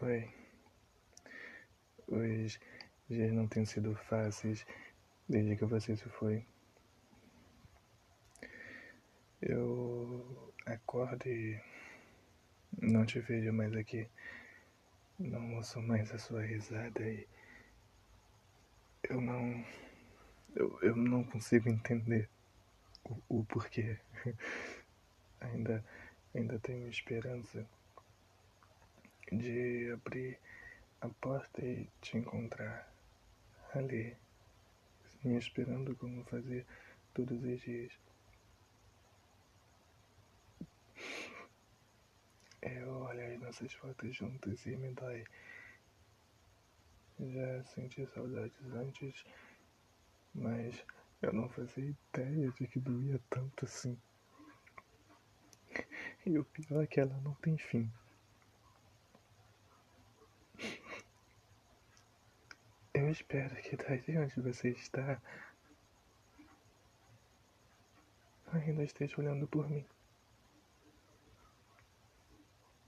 Oi. Os dias não têm sido fáceis desde que você se foi. Eu acordo e não te vejo mais aqui. Não ouço mais a sua risada e eu não. Eu, eu não consigo entender o, o porquê. ainda, ainda tenho esperança de abrir a porta e te encontrar ali, me esperando como fazia todos os dias. Eu olho as nossas fotos juntas e me dói. Já senti saudades antes, mas eu não fazia ideia de que doía tanto assim. E o pior é que ela não tem fim. Eu espero que daí onde você está ainda esteja olhando por mim.